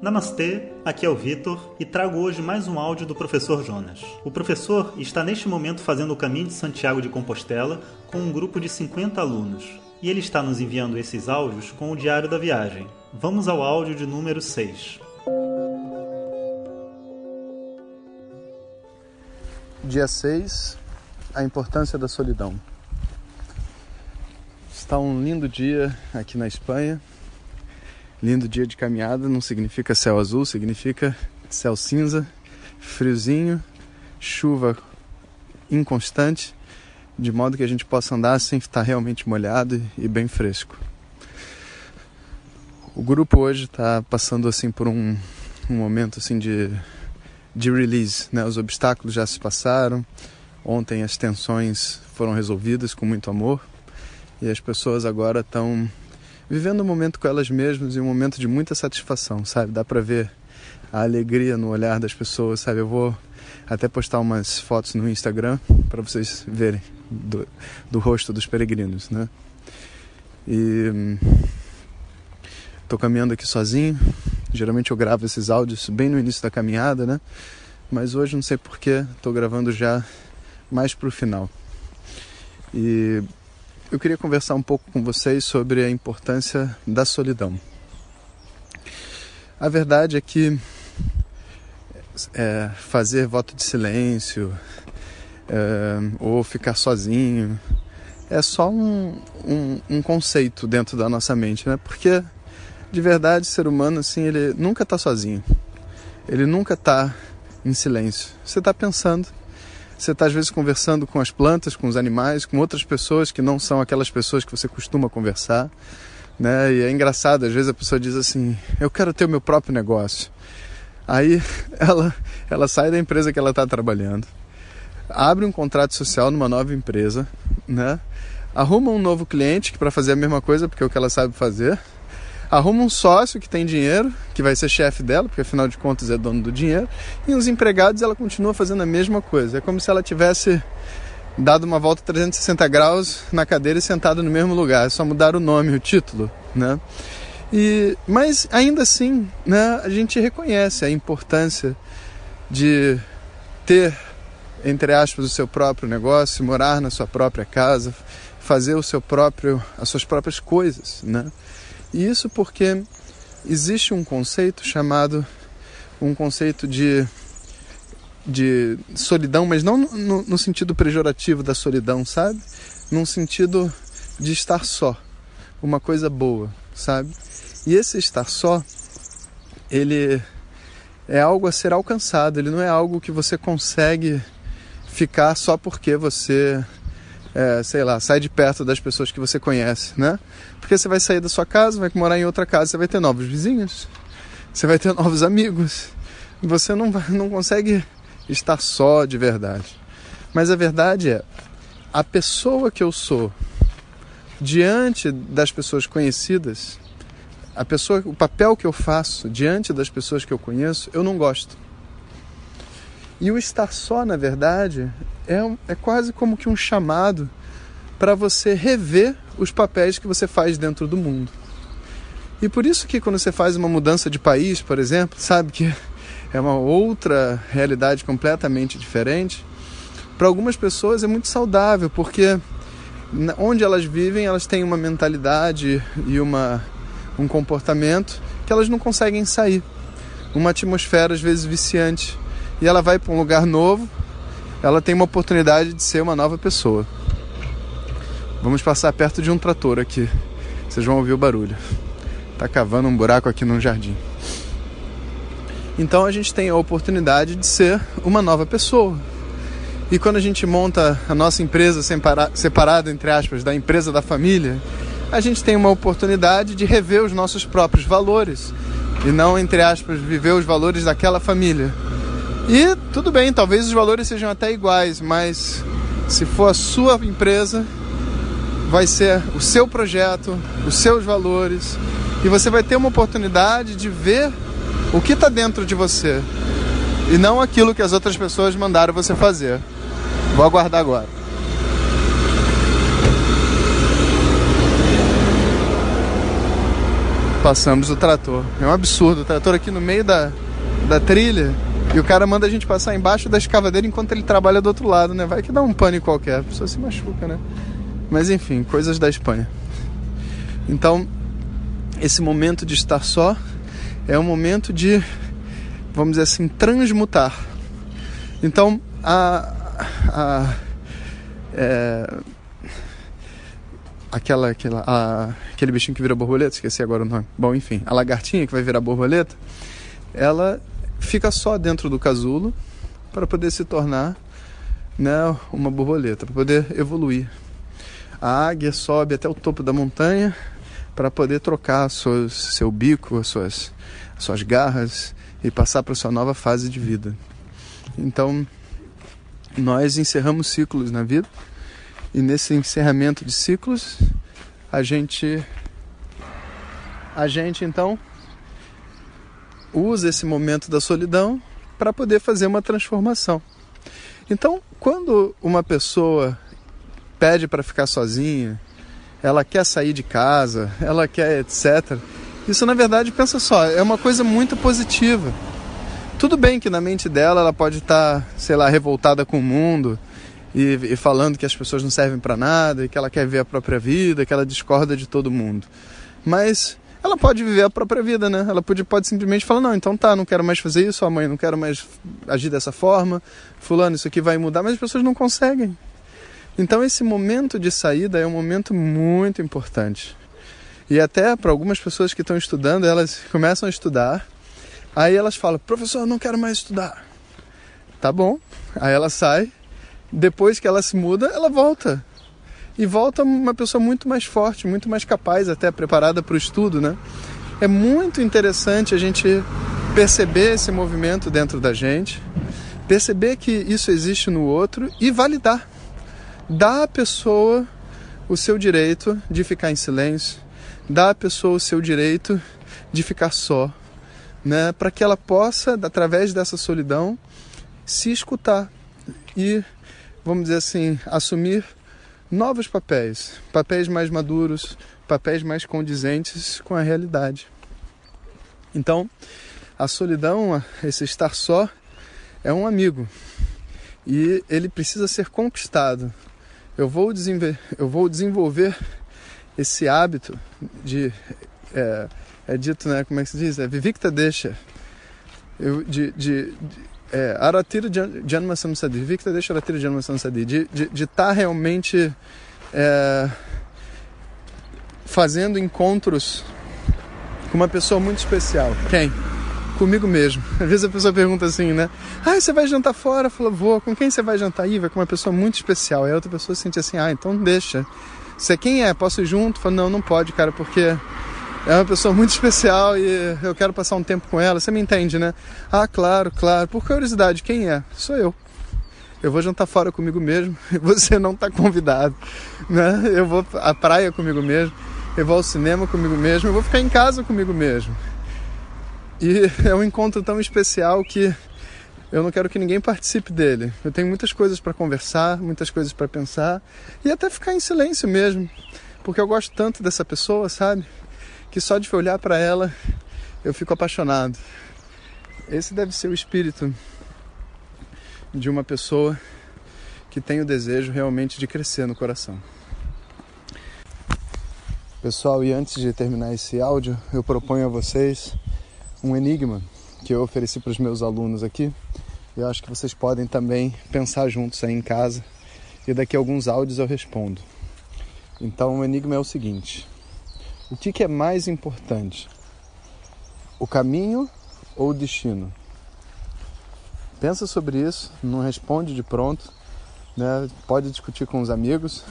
Namastê, aqui é o Vitor e trago hoje mais um áudio do professor Jonas. O professor está neste momento fazendo o caminho de Santiago de Compostela com um grupo de 50 alunos e ele está nos enviando esses áudios com o diário da viagem. Vamos ao áudio de número 6. Dia 6 A importância da solidão. Está um lindo dia aqui na Espanha Lindo dia de caminhada não significa céu azul, significa céu cinza, friozinho, chuva inconstante, de modo que a gente possa andar sem estar realmente molhado e bem fresco. O grupo hoje está passando assim por um, um momento assim de, de release, né? Os obstáculos já se passaram. Ontem as tensões foram resolvidas com muito amor e as pessoas agora estão vivendo um momento com elas mesmas e um momento de muita satisfação, sabe? Dá para ver a alegria no olhar das pessoas, sabe? Eu vou até postar umas fotos no Instagram para vocês verem do, do, rosto dos peregrinos, né? E tô caminhando aqui sozinho. Geralmente eu gravo esses áudios bem no início da caminhada, né? Mas hoje não sei porquê, tô gravando já mais pro final. E eu queria conversar um pouco com vocês sobre a importância da solidão. A verdade é que é, fazer voto de silêncio é, ou ficar sozinho é só um, um, um, conceito dentro da nossa mente, né? Porque de verdade, o ser humano assim, ele nunca está sozinho. Ele nunca está em silêncio. Você está pensando, você está às vezes conversando com as plantas, com os animais, com outras pessoas que não são aquelas pessoas que você costuma conversar, né? E é engraçado, às vezes a pessoa diz assim: "Eu quero ter o meu próprio negócio". Aí ela ela sai da empresa que ela está trabalhando, abre um contrato social numa nova empresa, né? Arruma um novo cliente para fazer a mesma coisa porque é o que ela sabe fazer arruma um sócio que tem dinheiro, que vai ser chefe dela, porque afinal de contas é dono do dinheiro, e os empregados ela continua fazendo a mesma coisa. É como se ela tivesse dado uma volta 360 graus na cadeira e sentado no mesmo lugar, é só mudar o nome, o título, né? E, mas ainda assim, né, a gente reconhece a importância de ter, entre aspas, o seu próprio negócio, morar na sua própria casa, fazer o seu próprio, as suas próprias coisas, né? Isso porque existe um conceito chamado um conceito de, de solidão, mas não no, no sentido pejorativo da solidão, sabe? Num sentido de estar só, uma coisa boa, sabe? E esse estar só, ele é algo a ser alcançado, ele não é algo que você consegue ficar só porque você é, sei lá, sai de perto das pessoas que você conhece, né? Porque você vai sair da sua casa, vai morar em outra casa, você vai ter novos vizinhos, você vai ter novos amigos. Você não, vai, não consegue estar só de verdade. Mas a verdade é, a pessoa que eu sou diante das pessoas conhecidas, a pessoa, o papel que eu faço diante das pessoas que eu conheço, eu não gosto. E o estar só, na verdade, é, é quase como que um chamado para você rever os papéis que você faz dentro do mundo. E por isso que quando você faz uma mudança de país, por exemplo, sabe que é uma outra realidade completamente diferente, para algumas pessoas é muito saudável, porque onde elas vivem, elas têm uma mentalidade e uma, um comportamento que elas não conseguem sair. Uma atmosfera às vezes viciante e ela vai para um lugar novo, ela tem uma oportunidade de ser uma nova pessoa. Vamos passar perto de um trator aqui. Vocês vão ouvir o barulho. Tá cavando um buraco aqui no jardim. Então a gente tem a oportunidade de ser uma nova pessoa. E quando a gente monta a nossa empresa separada, entre aspas, da empresa da família, a gente tem uma oportunidade de rever os nossos próprios valores e não, entre aspas, viver os valores daquela família. E tudo bem, talvez os valores sejam até iguais, mas se for a sua empresa, vai ser o seu projeto, os seus valores, e você vai ter uma oportunidade de ver o que está dentro de você e não aquilo que as outras pessoas mandaram você fazer. Vou aguardar agora. Passamos o trator. É um absurdo. O trator aqui no meio da, da trilha e o cara manda a gente passar embaixo da escavadeira enquanto ele trabalha do outro lado, né? Vai que dá um pânico qualquer, a pessoa se machuca, né? Mas enfim, coisas da Espanha. Então, esse momento de estar só é um momento de, vamos dizer assim, transmutar. Então, a, a é, aquela, aquela a, aquele bichinho que vira borboleta, esqueci agora o nome. Bom, enfim, a lagartinha que vai virar borboleta, ela fica só dentro do casulo para poder se tornar né, uma borboleta, para poder evoluir. A águia sobe até o topo da montanha para poder trocar seu bico, as suas, as suas garras e passar para sua nova fase de vida. Então, nós encerramos ciclos na vida e nesse encerramento de ciclos, a gente a gente então usa esse momento da solidão para poder fazer uma transformação. Então, quando uma pessoa pede para ficar sozinha, ela quer sair de casa, ela quer etc. Isso na verdade, pensa só, é uma coisa muito positiva. Tudo bem que na mente dela ela pode estar, tá, sei lá, revoltada com o mundo e, e falando que as pessoas não servem para nada e que ela quer ver a própria vida, que ela discorda de todo mundo. Mas ela pode viver a própria vida, né? Ela pode, pode simplesmente falar: não, então tá, não quero mais fazer isso, a mãe, não quero mais agir dessa forma, Fulano, isso aqui vai mudar, mas as pessoas não conseguem. Então, esse momento de saída é um momento muito importante. E até para algumas pessoas que estão estudando, elas começam a estudar, aí elas falam: professor, não quero mais estudar. Tá bom, aí ela sai, depois que ela se muda, ela volta e volta uma pessoa muito mais forte, muito mais capaz, até preparada para o estudo, né? É muito interessante a gente perceber esse movimento dentro da gente, perceber que isso existe no outro e validar. Dar à pessoa o seu direito de ficar em silêncio, dar à pessoa o seu direito de ficar só, né? Para que ela possa, através dessa solidão, se escutar e, vamos dizer assim, assumir novos papéis, papéis mais maduros, papéis mais condizentes com a realidade. Então, a solidão, esse estar só, é um amigo e ele precisa ser conquistado. Eu vou, desenvolver, eu vou desenvolver esse hábito de. É, é, dito, né? Como é que se diz? É vivicta deixa. Eu, de, de, de é, Aratira Janma Samsadi, Victor deixa Aratira Janma Samsadi, de estar tá realmente é, fazendo encontros com uma pessoa muito especial. Quem? Comigo mesmo. Às vezes a pessoa pergunta assim, né? Ah, você vai jantar fora? Fala, vou. Com quem você vai jantar? Aí vai com uma pessoa muito especial. Aí a outra pessoa sente assim, ah, então deixa. Você quem é? Posso ir junto? Fala, não, não pode, cara, porque é uma pessoa muito especial e eu quero passar um tempo com ela. Você me entende, né? Ah, claro, claro. Por curiosidade, quem é? Sou eu. Eu vou jantar fora comigo mesmo. Você não está convidado, né? Eu vou à praia comigo mesmo. Eu vou ao cinema comigo mesmo. Eu vou ficar em casa comigo mesmo. E é um encontro tão especial que eu não quero que ninguém participe dele. Eu tenho muitas coisas para conversar, muitas coisas para pensar e até ficar em silêncio mesmo, porque eu gosto tanto dessa pessoa, sabe? Que só de olhar para ela eu fico apaixonado. Esse deve ser o espírito de uma pessoa que tem o desejo realmente de crescer no coração. Pessoal, e antes de terminar esse áudio, eu proponho a vocês um enigma que eu ofereci para os meus alunos aqui. Eu acho que vocês podem também pensar juntos aí em casa e daqui a alguns áudios eu respondo. Então, o enigma é o seguinte: o que, que é mais importante? O caminho ou o destino? Pensa sobre isso, não responde de pronto, né? pode discutir com os amigos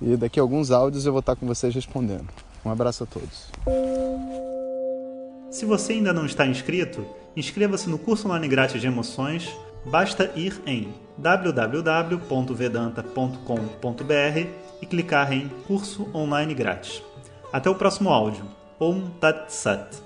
e daqui a alguns áudios eu vou estar com vocês respondendo. Um abraço a todos. Se você ainda não está inscrito, inscreva-se no curso online grátis de emoções. Basta ir em www.vedanta.com.br e clicar em curso online grátis. Até o próximo áudio. Om Tat Sat.